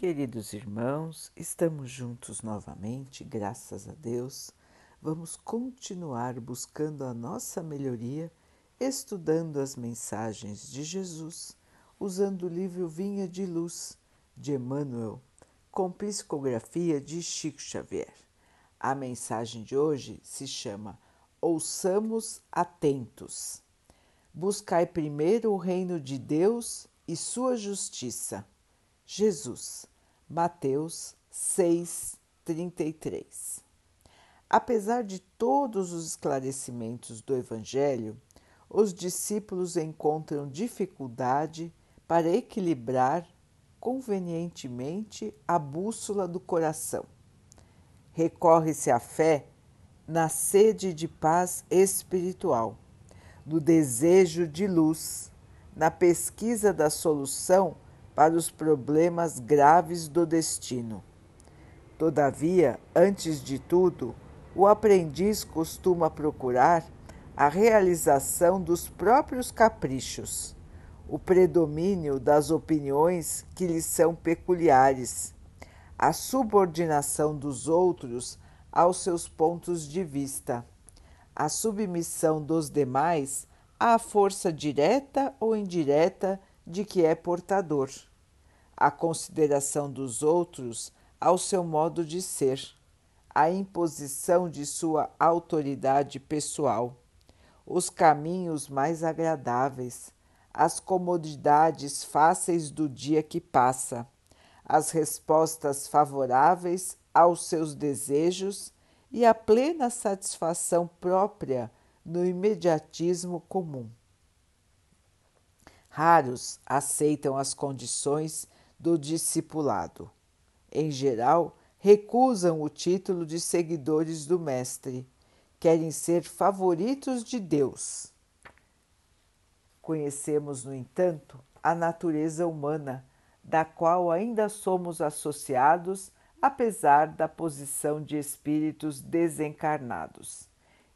Queridos irmãos, estamos juntos novamente, graças a Deus. Vamos continuar buscando a nossa melhoria, estudando as mensagens de Jesus, usando o livro Vinha de Luz de Emmanuel, com psicografia de Chico Xavier. A mensagem de hoje se chama Ouçamos atentos. Buscai primeiro o reino de Deus e sua justiça. Jesus Mateus 6:33. Apesar de todos os esclarecimentos do Evangelho, os discípulos encontram dificuldade para equilibrar convenientemente a bússola do coração. Recorre-se à fé na sede de paz espiritual, no desejo de luz, na pesquisa da solução para os problemas graves do destino. Todavia, antes de tudo, o aprendiz costuma procurar a realização dos próprios caprichos, o predomínio das opiniões que lhe são peculiares, a subordinação dos outros aos seus pontos de vista, a submissão dos demais à força direta ou indireta de que é portador, a consideração dos outros ao seu modo de ser, a imposição de sua autoridade pessoal, os caminhos mais agradáveis, as comodidades fáceis do dia que passa, as respostas favoráveis aos seus desejos e a plena satisfação própria no imediatismo comum. Raros aceitam as condições do discipulado. Em geral, recusam o título de seguidores do Mestre, querem ser favoritos de Deus. Conhecemos, no entanto, a natureza humana, da qual ainda somos associados, apesar da posição de espíritos desencarnados.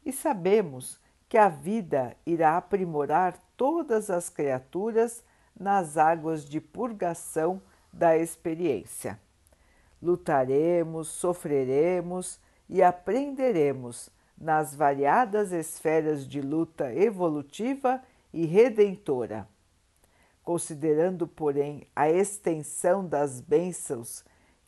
E sabemos que a vida irá aprimorar todas as criaturas nas águas de purgação da experiência. Lutaremos, sofreremos e aprenderemos nas variadas esferas de luta evolutiva e redentora. Considerando, porém, a extensão das bênçãos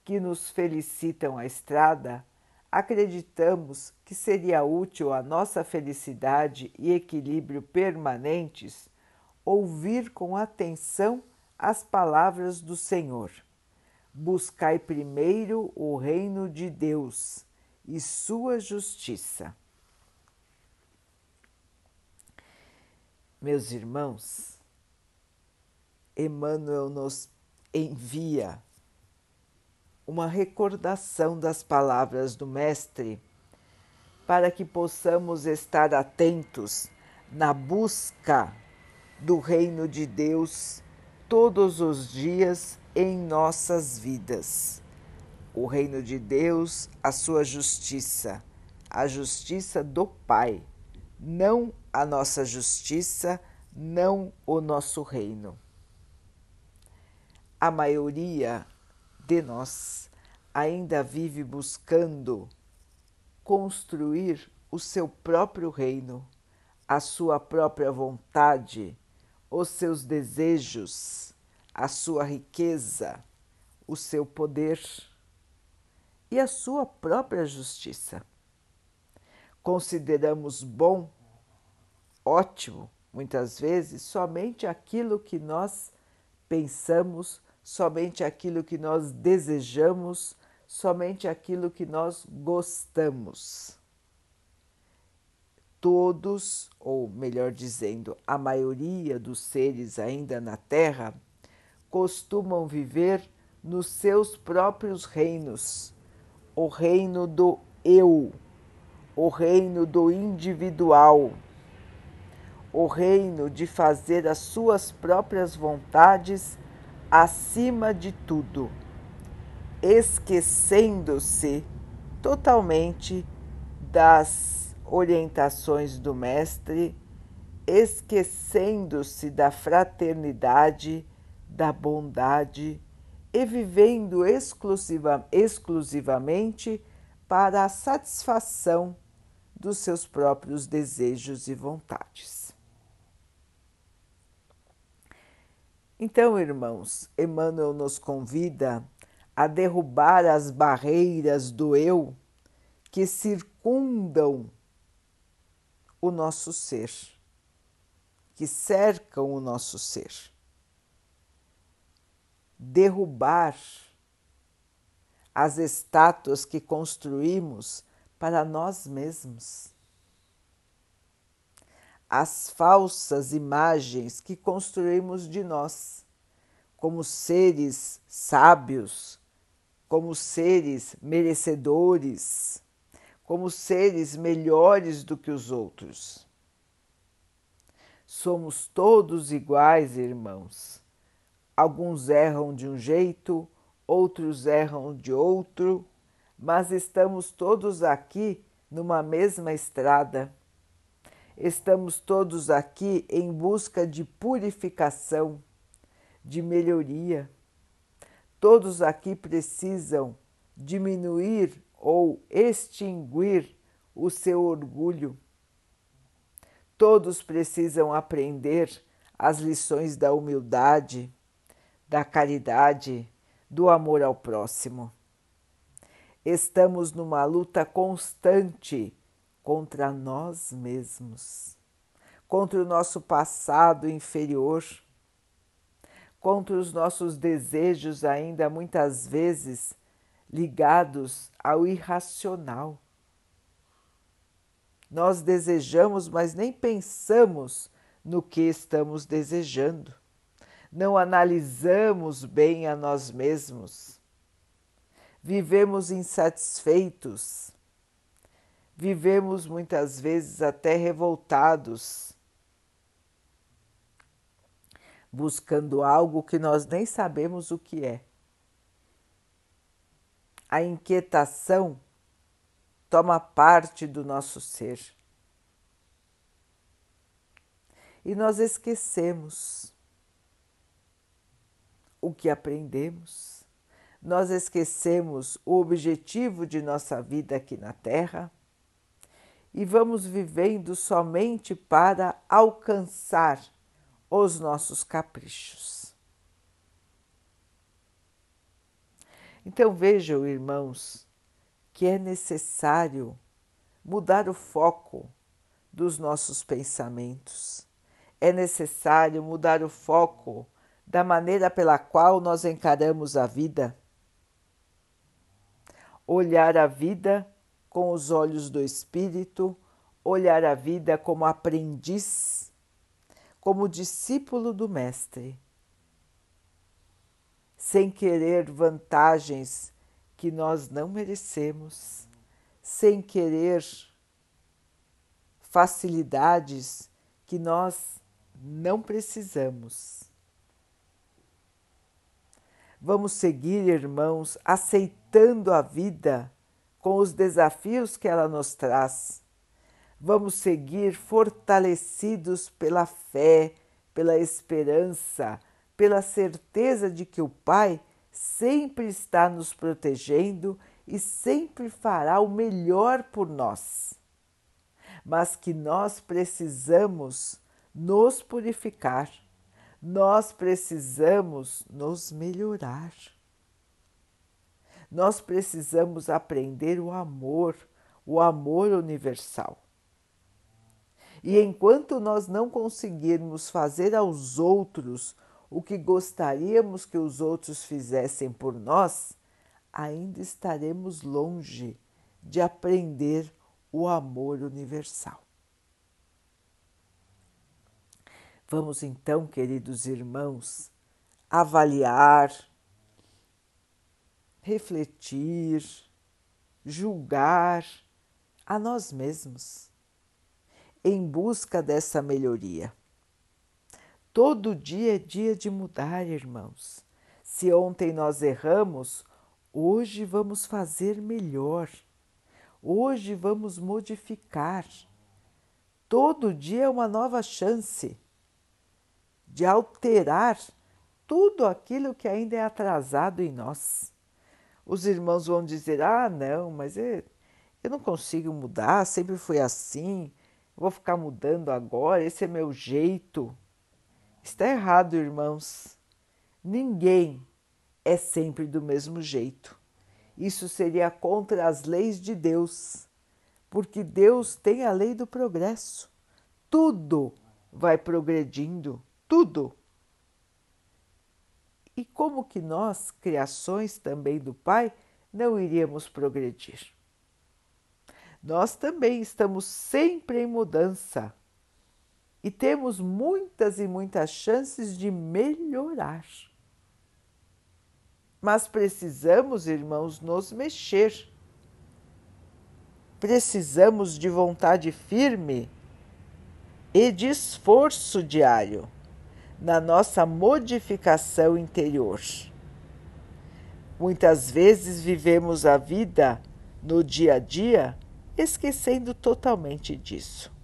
que nos felicitam a estrada, acreditamos que seria útil à nossa felicidade e equilíbrio permanentes ouvir com atenção as palavras do Senhor. Buscai primeiro o reino de Deus e sua justiça. Meus irmãos, Emmanuel nos envia uma recordação das palavras do Mestre para que possamos estar atentos na busca do reino de Deus todos os dias em nossas vidas. O reino de Deus, a sua justiça, a justiça do Pai, não a nossa justiça, não o nosso reino. A maioria de nós ainda vive buscando construir o seu próprio reino, a sua própria vontade, os seus desejos, a sua riqueza, o seu poder e a sua própria justiça. Consideramos bom, ótimo, muitas vezes, somente aquilo que nós pensamos somente aquilo que nós desejamos, somente aquilo que nós gostamos. Todos, ou melhor dizendo, a maioria dos seres ainda na Terra, costumam viver nos seus próprios reinos, o reino do eu, o reino do individual, o reino de fazer as suas próprias vontades acima de tudo, esquecendo-se totalmente das orientações do Mestre, esquecendo-se da fraternidade, da bondade, e vivendo exclusiva, exclusivamente para a satisfação dos seus próprios desejos e vontades. Então, irmãos, Emmanuel nos convida a derrubar as barreiras do eu que circundam o nosso ser, que cercam o nosso ser. Derrubar as estátuas que construímos para nós mesmos, as falsas imagens que construímos de nós, como seres sábios, como seres merecedores, como seres melhores do que os outros. Somos todos iguais, irmãos. Alguns erram de um jeito, outros erram de outro, mas estamos todos aqui numa mesma estrada. Estamos todos aqui em busca de purificação, de melhoria Todos aqui precisam diminuir ou extinguir o seu orgulho. Todos precisam aprender as lições da humildade, da caridade, do amor ao próximo. Estamos numa luta constante contra nós mesmos, contra o nosso passado inferior contra os nossos desejos, ainda muitas vezes ligados ao irracional. Nós desejamos, mas nem pensamos no que estamos desejando. Não analisamos bem a nós mesmos. Vivemos insatisfeitos. Vivemos muitas vezes até revoltados buscando algo que nós nem sabemos o que é. A inquietação toma parte do nosso ser. E nós esquecemos o que aprendemos, nós esquecemos o objetivo de nossa vida aqui na Terra e vamos vivendo somente para alcançar os nossos caprichos. Então vejam, irmãos, que é necessário mudar o foco dos nossos pensamentos. É necessário mudar o foco da maneira pela qual nós encaramos a vida. Olhar a vida com os olhos do espírito, olhar a vida como aprendiz como discípulo do Mestre, sem querer vantagens que nós não merecemos, sem querer facilidades que nós não precisamos. Vamos seguir, irmãos, aceitando a vida com os desafios que ela nos traz Vamos seguir fortalecidos pela fé, pela esperança, pela certeza de que o Pai sempre está nos protegendo e sempre fará o melhor por nós. Mas que nós precisamos nos purificar, nós precisamos nos melhorar. Nós precisamos aprender o amor, o amor universal. E enquanto nós não conseguirmos fazer aos outros o que gostaríamos que os outros fizessem por nós, ainda estaremos longe de aprender o amor universal. Vamos então, queridos irmãos, avaliar, refletir, julgar a nós mesmos em busca dessa melhoria. Todo dia é dia de mudar, irmãos. Se ontem nós erramos, hoje vamos fazer melhor. Hoje vamos modificar. Todo dia é uma nova chance de alterar tudo aquilo que ainda é atrasado em nós. Os irmãos vão dizer: ah, não, mas eu, eu não consigo mudar, sempre fui assim, vou ficar mudando agora, esse é meu jeito. Está errado, irmãos. Ninguém é sempre do mesmo jeito. Isso seria contra as leis de Deus, porque Deus tem a lei do progresso. Tudo vai progredindo, tudo. E como que nós, criações também do Pai, não iríamos progredir? Nós também estamos sempre em mudança e temos muitas e muitas chances de melhorar. Mas precisamos, irmãos, nos mexer. Precisamos de vontade firme e de esforço diário na nossa modificação interior. Muitas vezes vivemos a vida no dia a dia esquecendo totalmente disso.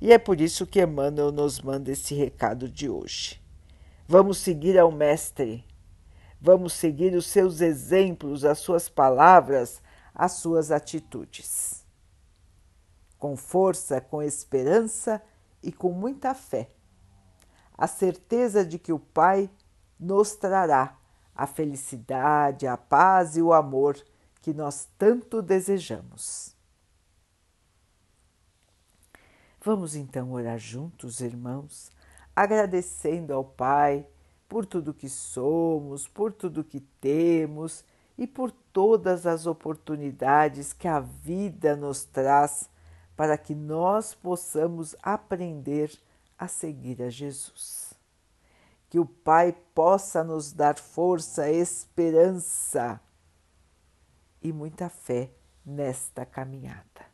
E é por isso que Emmanuel nos manda esse recado de hoje. Vamos seguir ao Mestre, vamos seguir os seus exemplos, as suas palavras, as suas atitudes. Com força, com esperança e com muita fé a certeza de que o Pai nos trará a felicidade, a paz e o amor que nós tanto desejamos. Vamos então orar juntos, irmãos, agradecendo ao Pai por tudo que somos, por tudo que temos e por todas as oportunidades que a vida nos traz para que nós possamos aprender a seguir a Jesus. Que o Pai possa nos dar força, esperança e muita fé nesta caminhada.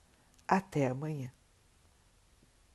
Até amanhã.